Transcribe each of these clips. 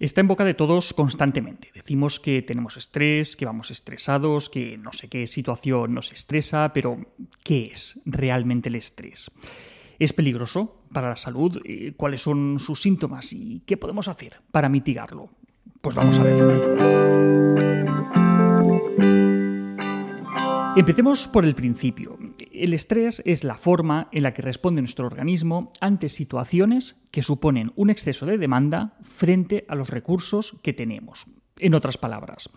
Está en boca de todos constantemente. Decimos que tenemos estrés, que vamos estresados, que no sé qué situación nos estresa, pero ¿qué es realmente el estrés? ¿Es peligroso para la salud? Eh, ¿Cuáles son sus síntomas y qué podemos hacer para mitigarlo? Pues vamos a verlo. Empecemos por el principio. El estrés es la forma en la que responde nuestro organismo ante situaciones que suponen un exceso de demanda frente a los recursos que tenemos. En otras palabras,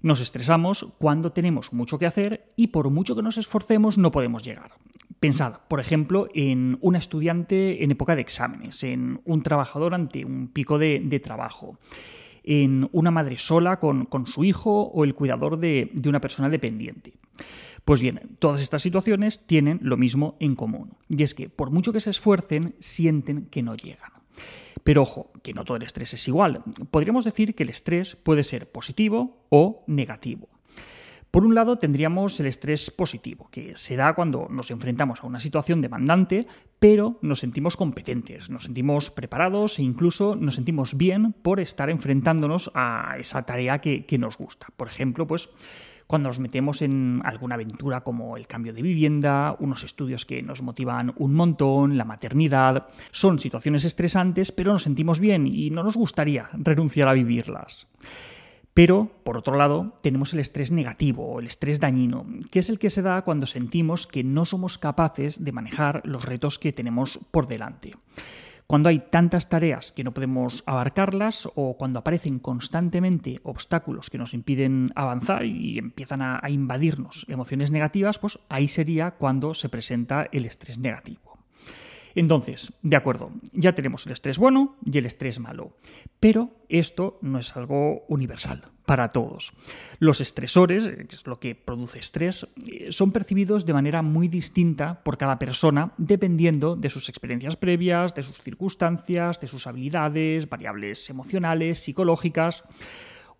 nos estresamos cuando tenemos mucho que hacer y por mucho que nos esforcemos no podemos llegar. Pensad, por ejemplo, en una estudiante en época de exámenes, en un trabajador ante un pico de, trabajo en una madre sola con, su hijo o el cuidador de, de una persona dependiente. Pues bien, todas estas situaciones tienen lo mismo en común, y es que por mucho que se esfuercen, sienten que no llegan. Pero ojo, que no todo el estrés es igual. Podríamos decir que el estrés puede ser positivo o negativo. Por un lado tendríamos el estrés positivo, que se da cuando nos enfrentamos a una situación demandante, pero nos sentimos competentes, nos sentimos preparados e incluso nos sentimos bien por estar enfrentándonos a esa tarea que, nos gusta. Por ejemplo, pues cuando nos metemos en alguna aventura como el cambio de vivienda, unos estudios que nos motivan un montón, la maternidad. Son situaciones estresantes, pero nos sentimos bien y no nos gustaría renunciar a vivirlas. Pero, por otro lado, tenemos el estrés negativo, el estrés dañino, que es el que se da cuando sentimos que no somos capaces de manejar los retos que tenemos por delante. Cuando hay tantas tareas que no podemos abarcarlas o cuando aparecen constantemente obstáculos que nos impiden avanzar y empiezan a, invadirnos emociones negativas, pues ahí sería cuando se presenta el estrés negativo. Entonces, de acuerdo, ya tenemos el estrés bueno y el estrés malo, pero esto no es algo universal para todos. Los estresores, que es lo que produce estrés, eh, son percibidos de manera muy distinta por cada persona dependiendo de sus experiencias previas, de sus circunstancias, de sus habilidades, variables emocionales, psicológicas.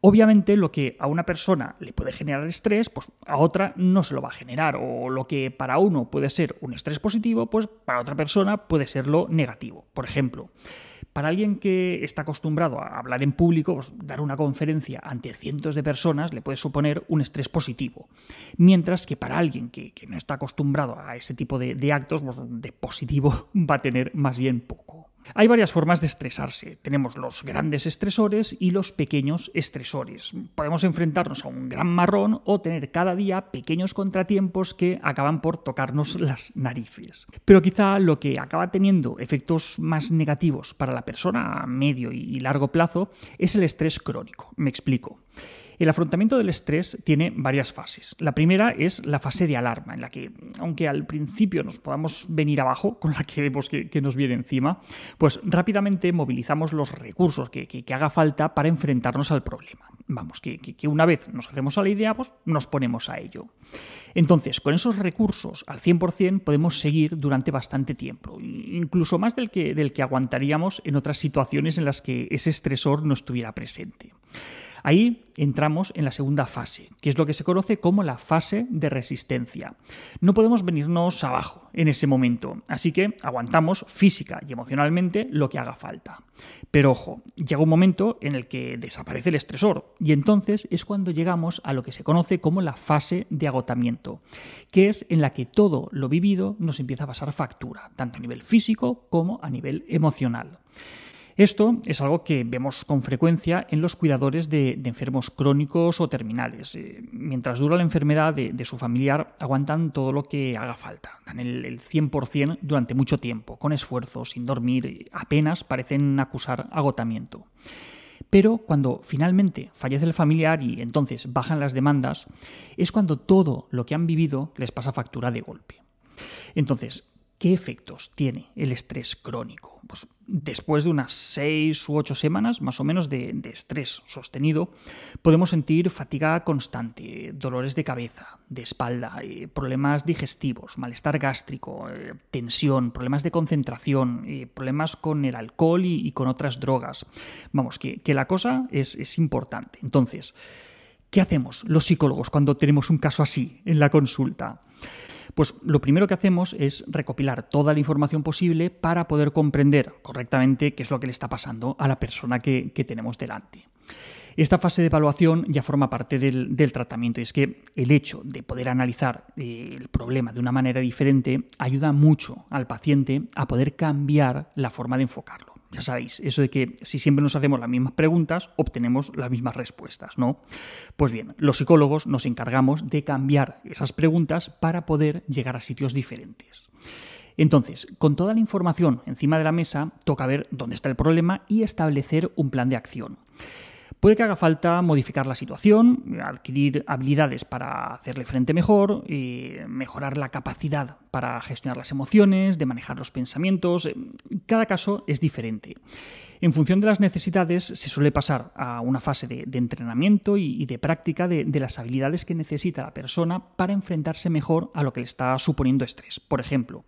Obviamente lo que a una persona le puede generar estrés, pues a otra no se lo va a generar. O lo que para uno puede ser un estrés positivo, pues para otra persona puede serlo negativo. Por ejemplo, para alguien que está acostumbrado a hablar en público, pues, dar una conferencia ante cientos de personas le puede suponer un estrés positivo. Mientras que para alguien que, no está acostumbrado a ese tipo de, de actos, pues, de positivo va a tener más bien poco. Hay varias formas de estresarse. Tenemos los grandes estresores y los pequeños estresores. Podemos enfrentarnos a un gran marrón o tener cada día pequeños contratiempos que acaban por tocarnos las narices. Pero quizá lo que acaba teniendo efectos más negativos para la persona a medio y largo plazo es el estrés crónico. Me explico. El afrontamiento del estrés tiene varias fases. La primera es la fase de alarma, en la que, aunque al principio nos podamos venir abajo con la que vemos que, nos viene encima, pues rápidamente movilizamos los recursos que, haga falta para enfrentarnos al problema. Vamos, que, una vez nos hacemos a la idea, pues nos ponemos a ello. Entonces, con esos recursos al 100% podemos seguir durante bastante tiempo, incluso más del que, del que aguantaríamos en otras situaciones en las que ese estresor no estuviera presente. Ahí entramos en la segunda fase, que es lo que se conoce como la fase de resistencia. No podemos venirnos abajo en ese momento, así que aguantamos física y emocionalmente lo que haga falta. Pero ojo, llega un momento en el que desaparece el estresor y entonces es cuando llegamos a lo que se conoce como la fase de agotamiento, que es en la que todo lo vivido nos empieza a pasar factura, tanto a nivel físico como a nivel emocional. Esto es algo que vemos con frecuencia en los cuidadores de, enfermos crónicos o terminales. Eh, mientras dura la enfermedad de, su familiar, aguantan todo lo que haga falta, dan el, el 100% durante mucho tiempo, con esfuerzo, sin dormir, apenas parecen acusar agotamiento. Pero cuando finalmente fallece el familiar y entonces bajan las demandas, es cuando todo lo que han vivido les pasa factura de golpe. Entonces, ¿Qué efectos tiene el estrés crónico? Pues después de unas seis u ocho semanas más o menos de, estrés sostenido, podemos sentir fatiga constante, dolores de cabeza, de espalda, eh, problemas digestivos, malestar gástrico, eh, tensión, problemas de concentración, eh, problemas con el alcohol y, con otras drogas. Vamos, que, la cosa es, es importante. Entonces, ¿qué hacemos los psicólogos cuando tenemos un caso así en la consulta? Pues lo primero que hacemos es recopilar toda la información posible para poder comprender correctamente qué es lo que le está pasando a la persona que, tenemos delante. Esta fase de evaluación ya forma parte del, tratamiento y es que el hecho de poder analizar eh, el problema de una manera diferente ayuda mucho al paciente a poder cambiar la forma de enfocarlo. Ya sabéis, eso de que si siempre nos hacemos las mismas preguntas, obtenemos las mismas respuestas, ¿no? Pues bien, los psicólogos nos encargamos de cambiar esas preguntas para poder llegar a sitios diferentes. Entonces, con toda la información encima de la mesa, toca ver dónde está el problema y establecer un plan de acción. Puede que haga falta modificar la situación, adquirir habilidades para hacerle frente mejor, y mejorar la capacidad para gestionar las emociones, de manejar los pensamientos. Cada caso es diferente. En función de las necesidades, se suele pasar a una fase de, entrenamiento y, de práctica de, de, las habilidades que necesita la persona para enfrentarse mejor a lo que le está suponiendo estrés. Por ejemplo,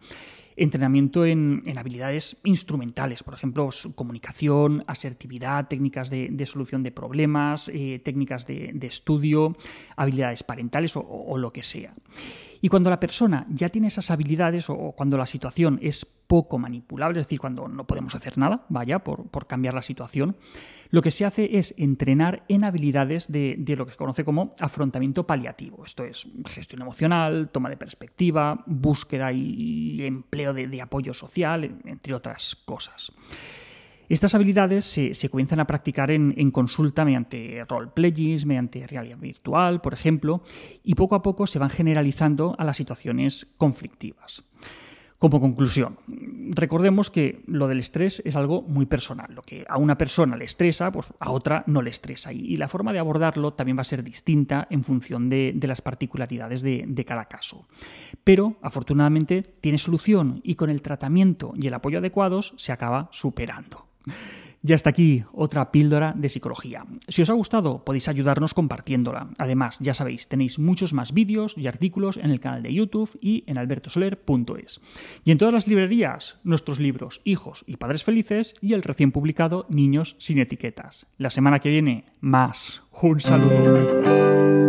entrenamiento en, habilidades instrumentales, por ejemplo, comunicación, asertividad, técnicas de, solución de problemas, eh, técnicas de, estudio, habilidades parentales o, lo que sea. Y cuando la persona ya tiene esas habilidades o cuando la situación es poco manipulable, es decir, cuando no podemos hacer nada, vaya, por, cambiar la situación, lo que se hace es entrenar en habilidades de, lo que se conoce como afrontamiento paliativo. Esto es gestión emocional, toma de perspectiva, búsqueda y empleo de, apoyo social, entre otras cosas. Estas habilidades se, comienzan a practicar en, consulta mediante roleplaying, mediante realidad virtual, por ejemplo, y poco a poco se van generalizando a las situaciones conflictivas. Como conclusión, recordemos que lo del estrés es algo muy personal. Lo que a una persona le estresa, pues a otra no le estresa. Y, la forma de abordarlo también va a ser distinta en función de, las particularidades de, de, cada caso. Pero, afortunadamente, tiene solución y con el tratamiento y el apoyo adecuados se acaba superando. Y hasta aquí otra píldora de psicología. Si os ha gustado, podéis ayudarnos compartiéndola. Además, ya sabéis, tenéis muchos más vídeos y artículos en el canal de YouTube y en albertosoler.es. Y en todas las librerías, nuestros libros Hijos y Padres Felices y el recién publicado Niños sin etiquetas. La semana que viene, más. Un saludo.